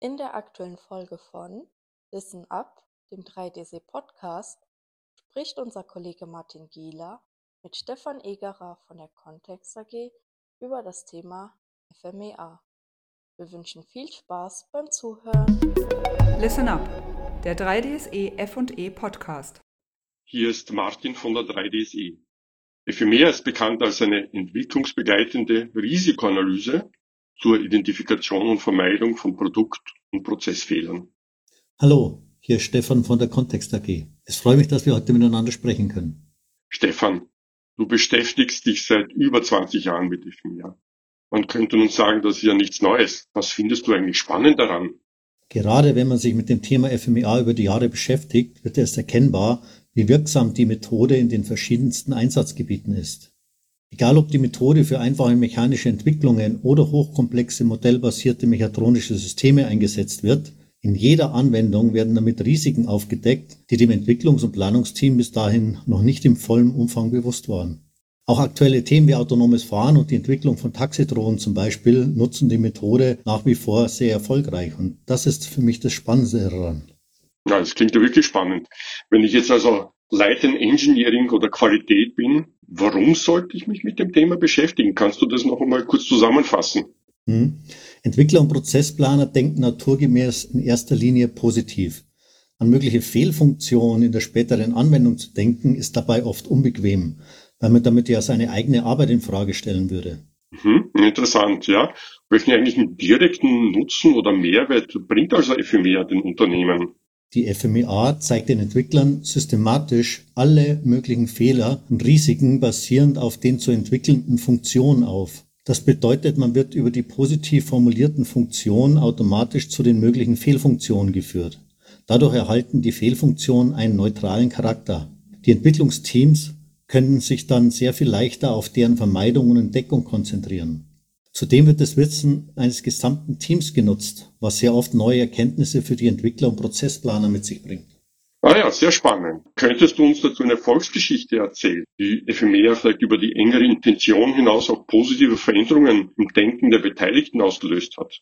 In der aktuellen Folge von Listen Up, dem 3DC Podcast, spricht unser Kollege Martin Gieler mit Stefan Egerer von der Kontext AG über das Thema FMEA. Wir wünschen viel Spaß beim Zuhören. Listen Up, der 3DSE F&E Podcast. Hier ist Martin von der 3DSE. FMEA ist bekannt als eine entwicklungsbegleitende Risikoanalyse zur Identifikation und Vermeidung von Produkt- und Prozessfehlern. Hallo, hier ist Stefan von der Kontext AG. Es freut mich, dass wir heute miteinander sprechen können. Stefan, du beschäftigst dich seit über 20 Jahren mit FMEA. Man könnte nun sagen, das ist ja nichts Neues. Was findest du eigentlich spannend daran? Gerade wenn man sich mit dem Thema FMEA über die Jahre beschäftigt, wird es erkennbar, wie wirksam die Methode in den verschiedensten Einsatzgebieten ist. Egal ob die Methode für einfache mechanische Entwicklungen oder hochkomplexe modellbasierte mechatronische Systeme eingesetzt wird, in jeder Anwendung werden damit Risiken aufgedeckt, die dem Entwicklungs- und Planungsteam bis dahin noch nicht im vollen Umfang bewusst waren. Auch aktuelle Themen wie autonomes Fahren und die Entwicklung von Taxidrohnen zum Beispiel nutzen die Methode nach wie vor sehr erfolgreich. Und das ist für mich das Spannende daran. Ja, das klingt ja wirklich spannend. Wenn ich jetzt also Leiter Engineering oder Qualität bin, warum sollte ich mich mit dem Thema beschäftigen? Kannst du das noch einmal kurz zusammenfassen? Hm. Entwickler und Prozessplaner denken naturgemäß in erster Linie positiv. An mögliche Fehlfunktionen in der späteren Anwendung zu denken, ist dabei oft unbequem, weil man damit ja seine eigene Arbeit in Frage stellen würde. Mhm, interessant, ja. Welchen eigentlichen direkten Nutzen oder Mehrwert bringt also FMEA den Unternehmen? Die FMEA zeigt den Entwicklern systematisch alle möglichen Fehler und Risiken basierend auf den zu entwickelnden Funktionen auf. Das bedeutet, man wird über die positiv formulierten Funktionen automatisch zu den möglichen Fehlfunktionen geführt. Dadurch erhalten die Fehlfunktionen einen neutralen Charakter. Die Entwicklungsteams können sich dann sehr viel leichter auf deren Vermeidung und Entdeckung konzentrieren. Zudem wird das Wissen eines gesamten Teams genutzt, was sehr oft neue Erkenntnisse für die Entwickler und Prozessplaner mit sich bringt. Ah ja, sehr spannend. Könntest du uns dazu eine Erfolgsgeschichte erzählen, die FMEA vielleicht über die engere Intention hinaus auch positive Veränderungen im Denken der Beteiligten ausgelöst hat?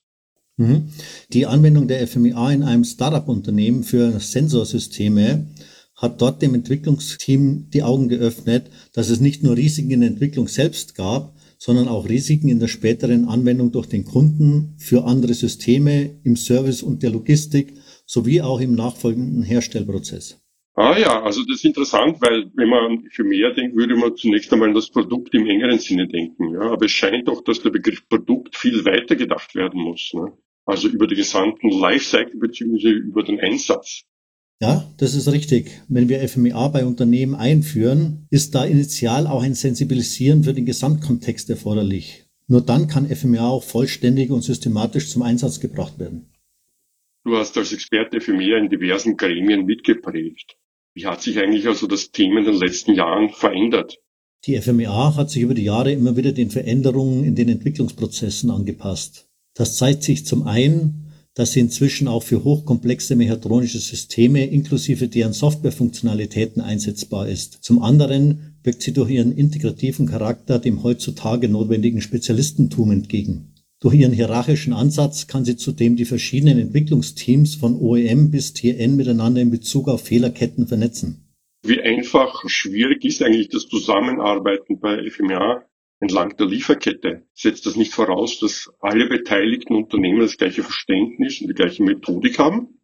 Mhm. Die Anwendung der FMEA in einem Startup-Unternehmen für Sensorsysteme hat dort dem Entwicklungsteam die Augen geöffnet, dass es nicht nur Risiken in der Entwicklung selbst gab, sondern auch Risiken in der späteren Anwendung durch den Kunden für andere Systeme im Service und der Logistik sowie auch im nachfolgenden Herstellprozess. Ah ja, also das ist interessant, weil wenn man für mehr denkt, würde man zunächst einmal an das Produkt im engeren Sinne denken. Ja, aber es scheint doch, dass der Begriff Produkt viel weiter gedacht werden muss. Ne? Also über den gesamten Lifecycle beziehungsweise über den Einsatz. Ja, das ist richtig. Wenn wir FMEA bei Unternehmen einführen, ist da initial auch ein Sensibilisieren für den Gesamtkontext erforderlich. Nur dann kann FMEA auch vollständig und systematisch zum Einsatz gebracht werden. Du hast als Experte FMEA in diversen Gremien mitgeprägt. Wie hat sich eigentlich also das Thema in den letzten Jahren verändert? Die FMEA hat sich über die Jahre immer wieder den Veränderungen in den Entwicklungsprozessen angepasst. Das zeigt sich zum einen dass sie inzwischen auch für hochkomplexe mechatronische Systeme inklusive deren Softwarefunktionalitäten einsetzbar ist. Zum anderen wirkt sie durch ihren integrativen Charakter dem heutzutage notwendigen Spezialistentum entgegen. Durch ihren hierarchischen Ansatz kann sie zudem die verschiedenen Entwicklungsteams von OEM bis TN miteinander in Bezug auf Fehlerketten vernetzen. Wie einfach schwierig ist eigentlich das Zusammenarbeiten bei FMA entlang der Lieferkette? Setzt das nicht voraus, dass alle beteiligten Unternehmen das gleiche Verständnis und die gleiche Methodik haben?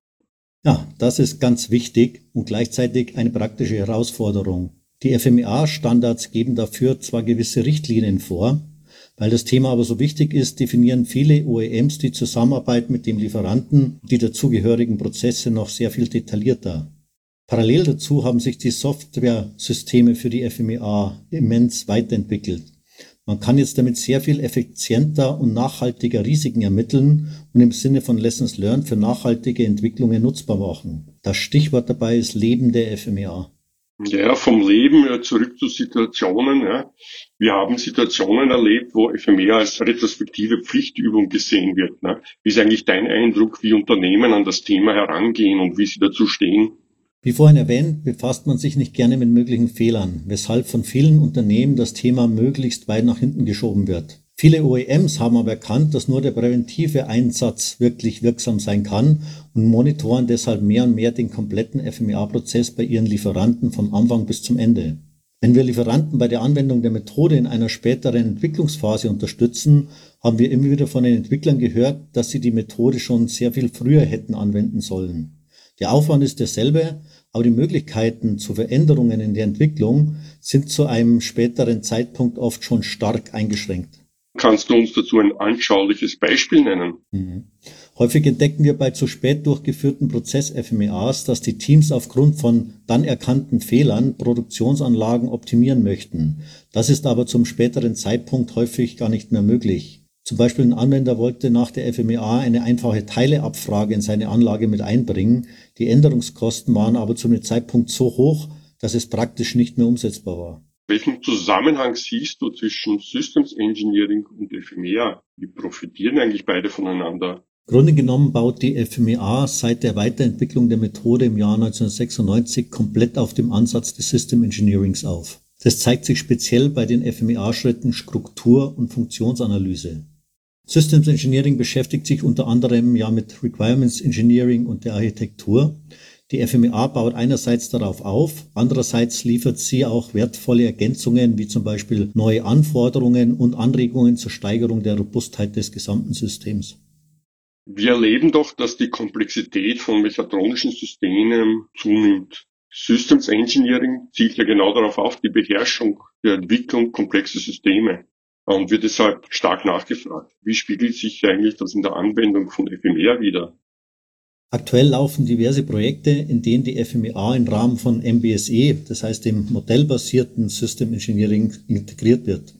Ja, das ist ganz wichtig und gleichzeitig eine praktische Herausforderung. Die FMEA-Standards geben dafür zwar gewisse Richtlinien vor, weil das Thema aber so wichtig ist, definieren viele OEMs die Zusammenarbeit mit dem Lieferanten und die dazugehörigen Prozesse noch sehr viel detaillierter. Parallel dazu haben sich die Software-Systeme für die FMEA immens weiterentwickelt. Man kann jetzt damit sehr viel effizienter und nachhaltiger Risiken ermitteln und im Sinne von Lessons Learned für nachhaltige Entwicklungen nutzbar machen. Das Stichwort dabei ist Leben der FMEA. Ja, vom Leben zurück zu Situationen. Ja. Wir haben Situationen erlebt, wo FMEA als retrospektive Pflichtübung gesehen wird. Ne. Wie ist eigentlich dein Eindruck, wie Unternehmen an das Thema herangehen und wie sie dazu stehen? Wie vorhin erwähnt, befasst man sich nicht gerne mit möglichen Fehlern, weshalb von vielen Unternehmen das Thema möglichst weit nach hinten geschoben wird. Viele OEMs haben aber erkannt, dass nur der präventive Einsatz wirklich wirksam sein kann und monitoren deshalb mehr und mehr den kompletten FMEA-Prozess bei ihren Lieferanten vom Anfang bis zum Ende. Wenn wir Lieferanten bei der Anwendung der Methode in einer späteren Entwicklungsphase unterstützen, haben wir immer wieder von den Entwicklern gehört, dass sie die Methode schon sehr viel früher hätten anwenden sollen. Der Aufwand ist derselbe, aber die Möglichkeiten zu Veränderungen in der Entwicklung sind zu einem späteren Zeitpunkt oft schon stark eingeschränkt. Kannst du uns dazu ein anschauliches Beispiel nennen? Mhm. Häufig entdecken wir bei zu spät durchgeführten Prozess-FMEAs, dass die Teams aufgrund von dann erkannten Fehlern Produktionsanlagen optimieren möchten. Das ist aber zum späteren Zeitpunkt häufig gar nicht mehr möglich. Zum Beispiel ein Anwender wollte nach der FMEA eine einfache Teileabfrage in seine Anlage mit einbringen. Die Änderungskosten waren aber zu einem Zeitpunkt so hoch, dass es praktisch nicht mehr umsetzbar war. Welchen Zusammenhang siehst du zwischen Systems Engineering und FMEA? Wie profitieren eigentlich beide voneinander? Grunde genommen baut die FMEA seit der Weiterentwicklung der Methode im Jahr 1996 komplett auf dem Ansatz des System Engineerings auf. Das zeigt sich speziell bei den FMEA-Schritten Struktur und Funktionsanalyse. Systems Engineering beschäftigt sich unter anderem ja mit Requirements Engineering und der Architektur. Die FMEA baut einerseits darauf auf, andererseits liefert sie auch wertvolle Ergänzungen wie zum Beispiel neue Anforderungen und Anregungen zur Steigerung der Robustheit des gesamten Systems. Wir erleben doch, dass die Komplexität von mechatronischen Systemen zunimmt. Systems Engineering zielt ja genau darauf auf, die Beherrschung der Entwicklung komplexer Systeme und wird deshalb stark nachgefragt. Wie spiegelt sich eigentlich das in der Anwendung von FMEA wieder? Aktuell laufen diverse Projekte, in denen die FMEA im Rahmen von MBSE, das heißt dem modellbasierten System Engineering, integriert wird.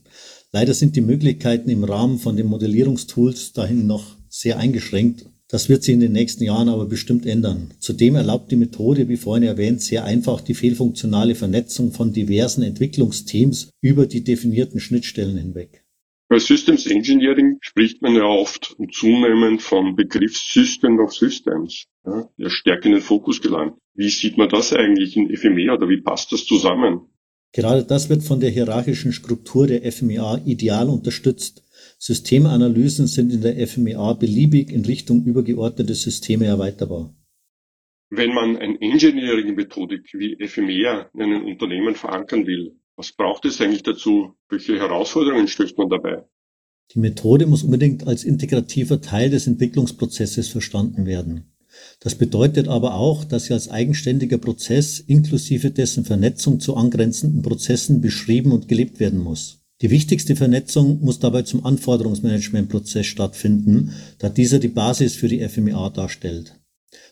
Leider sind die Möglichkeiten im Rahmen von den Modellierungstools dahin noch sehr eingeschränkt. Das wird sich in den nächsten Jahren aber bestimmt ändern. Zudem erlaubt die Methode, wie vorhin erwähnt, sehr einfach die fehlfunktionale Vernetzung von diversen Entwicklungsteams über die definierten Schnittstellen hinweg. Bei Systems Engineering spricht man ja oft und zunehmend vom Begriff System of Systems, ja, der stärker in den Fokus gelangt. Wie sieht man das eigentlich in FMEA oder wie passt das zusammen? Gerade das wird von der hierarchischen Struktur der FMEA ideal unterstützt. Systemanalysen sind in der FMEA beliebig in Richtung übergeordnete Systeme erweiterbar. Wenn man eine Engineering-Methodik wie FMEA in einem Unternehmen verankern will, was braucht es eigentlich dazu? Welche Herausforderungen stößt man dabei? Die Methode muss unbedingt als integrativer Teil des Entwicklungsprozesses verstanden werden. Das bedeutet aber auch, dass sie als eigenständiger Prozess inklusive dessen Vernetzung zu angrenzenden Prozessen beschrieben und gelebt werden muss. Die wichtigste Vernetzung muss dabei zum Anforderungsmanagementprozess stattfinden, da dieser die Basis für die FMEA darstellt.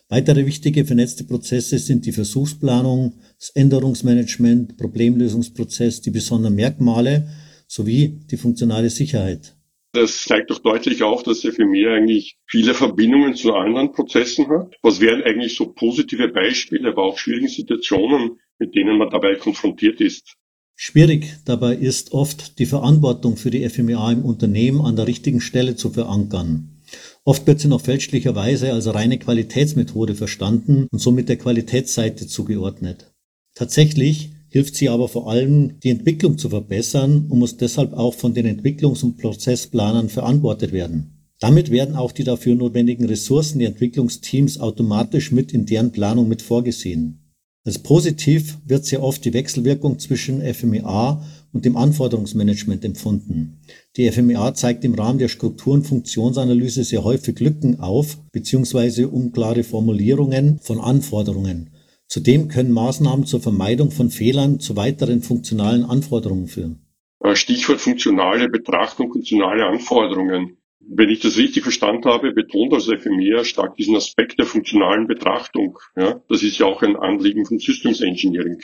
Weitere wichtige vernetzte Prozesse sind die Versuchsplanung, das Änderungsmanagement, Problemlösungsprozess, die besonderen Merkmale sowie die funktionale Sicherheit. Das zeigt doch deutlich auch, dass FME eigentlich viele Verbindungen zu anderen Prozessen hat. Was wären eigentlich so positive Beispiele, aber auch schwierige Situationen, mit denen man dabei konfrontiert ist? Schwierig dabei ist oft, die Verantwortung für die FMEA im Unternehmen an der richtigen Stelle zu verankern. Oft wird sie noch fälschlicherweise als reine Qualitätsmethode verstanden und somit der Qualitätsseite zugeordnet. Tatsächlich hilft sie aber vor allem, die Entwicklung zu verbessern und muss deshalb auch von den Entwicklungs- und Prozessplanern verantwortet werden. Damit werden auch die dafür notwendigen Ressourcen der Entwicklungsteams automatisch mit in deren Planung mit vorgesehen. Als positiv wird sehr oft die Wechselwirkung zwischen FMEA und dem Anforderungsmanagement empfunden. Die FMEA zeigt im Rahmen der Struktur- und Funktionsanalyse sehr häufig Lücken auf bzw. unklare Formulierungen von Anforderungen. Zudem können Maßnahmen zur Vermeidung von Fehlern zu weiteren funktionalen Anforderungen führen. Stichwort funktionale Betrachtung, funktionale Anforderungen. Wenn ich das richtig verstanden habe, betont also FMEA stark diesen Aspekt der funktionalen Betrachtung. Ja, das ist ja auch ein Anliegen von Systems Engineering.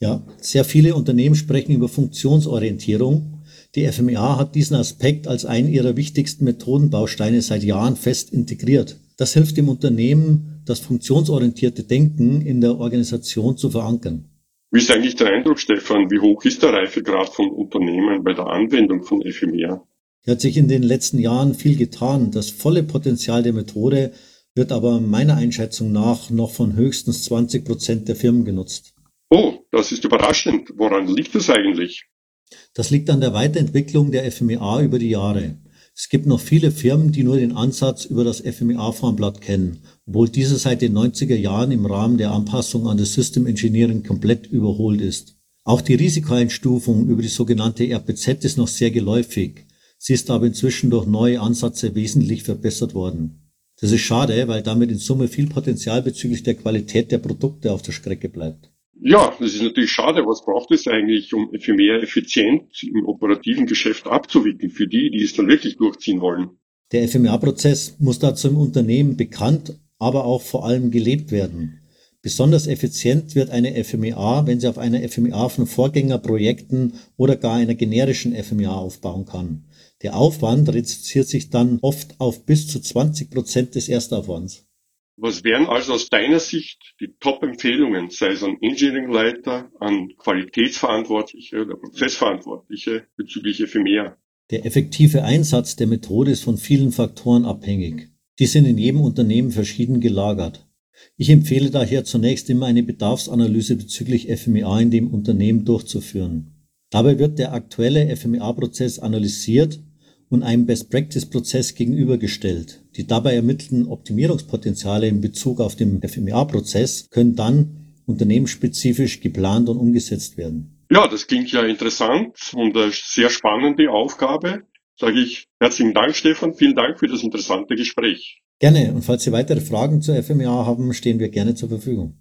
Ja, sehr viele Unternehmen sprechen über Funktionsorientierung. Die FMEA hat diesen Aspekt als einen ihrer wichtigsten Methodenbausteine seit Jahren fest integriert. Das hilft dem Unternehmen, das funktionsorientierte Denken in der Organisation zu verankern. Wie ist eigentlich der Eindruck, Stefan? Wie hoch ist der Reifegrad von Unternehmen bei der Anwendung von FMEA? Hier hat sich in den letzten Jahren viel getan. Das volle Potenzial der Methode wird aber meiner Einschätzung nach noch von höchstens 20 Prozent der Firmen genutzt. Oh, das ist überraschend. Woran liegt das eigentlich? Das liegt an der Weiterentwicklung der FMEA über die Jahre. Es gibt noch viele Firmen, die nur den Ansatz über das FMEA-Formblatt kennen, obwohl dieser seit den 90er Jahren im Rahmen der Anpassung an das System Engineering komplett überholt ist. Auch die Risikoeinstufung über die sogenannte RPZ ist noch sehr geläufig. Sie ist aber inzwischen durch neue Ansätze wesentlich verbessert worden. Das ist schade, weil damit in Summe viel Potenzial bezüglich der Qualität der Produkte auf der Strecke bleibt. Ja, das ist natürlich schade. Was braucht es eigentlich, um für mehr Effizienz im operativen Geschäft abzuwickeln, für die, die es dann wirklich durchziehen wollen? Der FMEA-Prozess muss dazu im Unternehmen bekannt, aber auch vor allem gelebt werden. Besonders effizient wird eine FMEA, wenn sie auf einer FMEA von Vorgängerprojekten oder gar einer generischen FMEA aufbauen kann. Der Aufwand reduziert sich dann oft auf bis zu 20 Prozent des Erstaufwands. Was wären also aus deiner Sicht die Top-Empfehlungen, sei es an Engineering-Leiter, an Qualitätsverantwortliche oder Prozessverantwortliche bezüglich FMEA? Der effektive Einsatz der Methode ist von vielen Faktoren abhängig. Die sind in jedem Unternehmen verschieden gelagert. Ich empfehle daher zunächst immer eine Bedarfsanalyse bezüglich FMEA in dem Unternehmen durchzuführen. Dabei wird der aktuelle FMEA-Prozess analysiert und einem Best-Practice-Prozess gegenübergestellt. Die dabei ermittelten Optimierungspotenziale in Bezug auf den FMEA-Prozess können dann unternehmensspezifisch geplant und umgesetzt werden. Ja, das klingt ja interessant und eine sehr spannende Aufgabe. Sage ich herzlichen Dank, Stefan. Vielen Dank für das interessante Gespräch. Gerne. Und falls Sie weitere Fragen zur FMEA haben, stehen wir gerne zur Verfügung.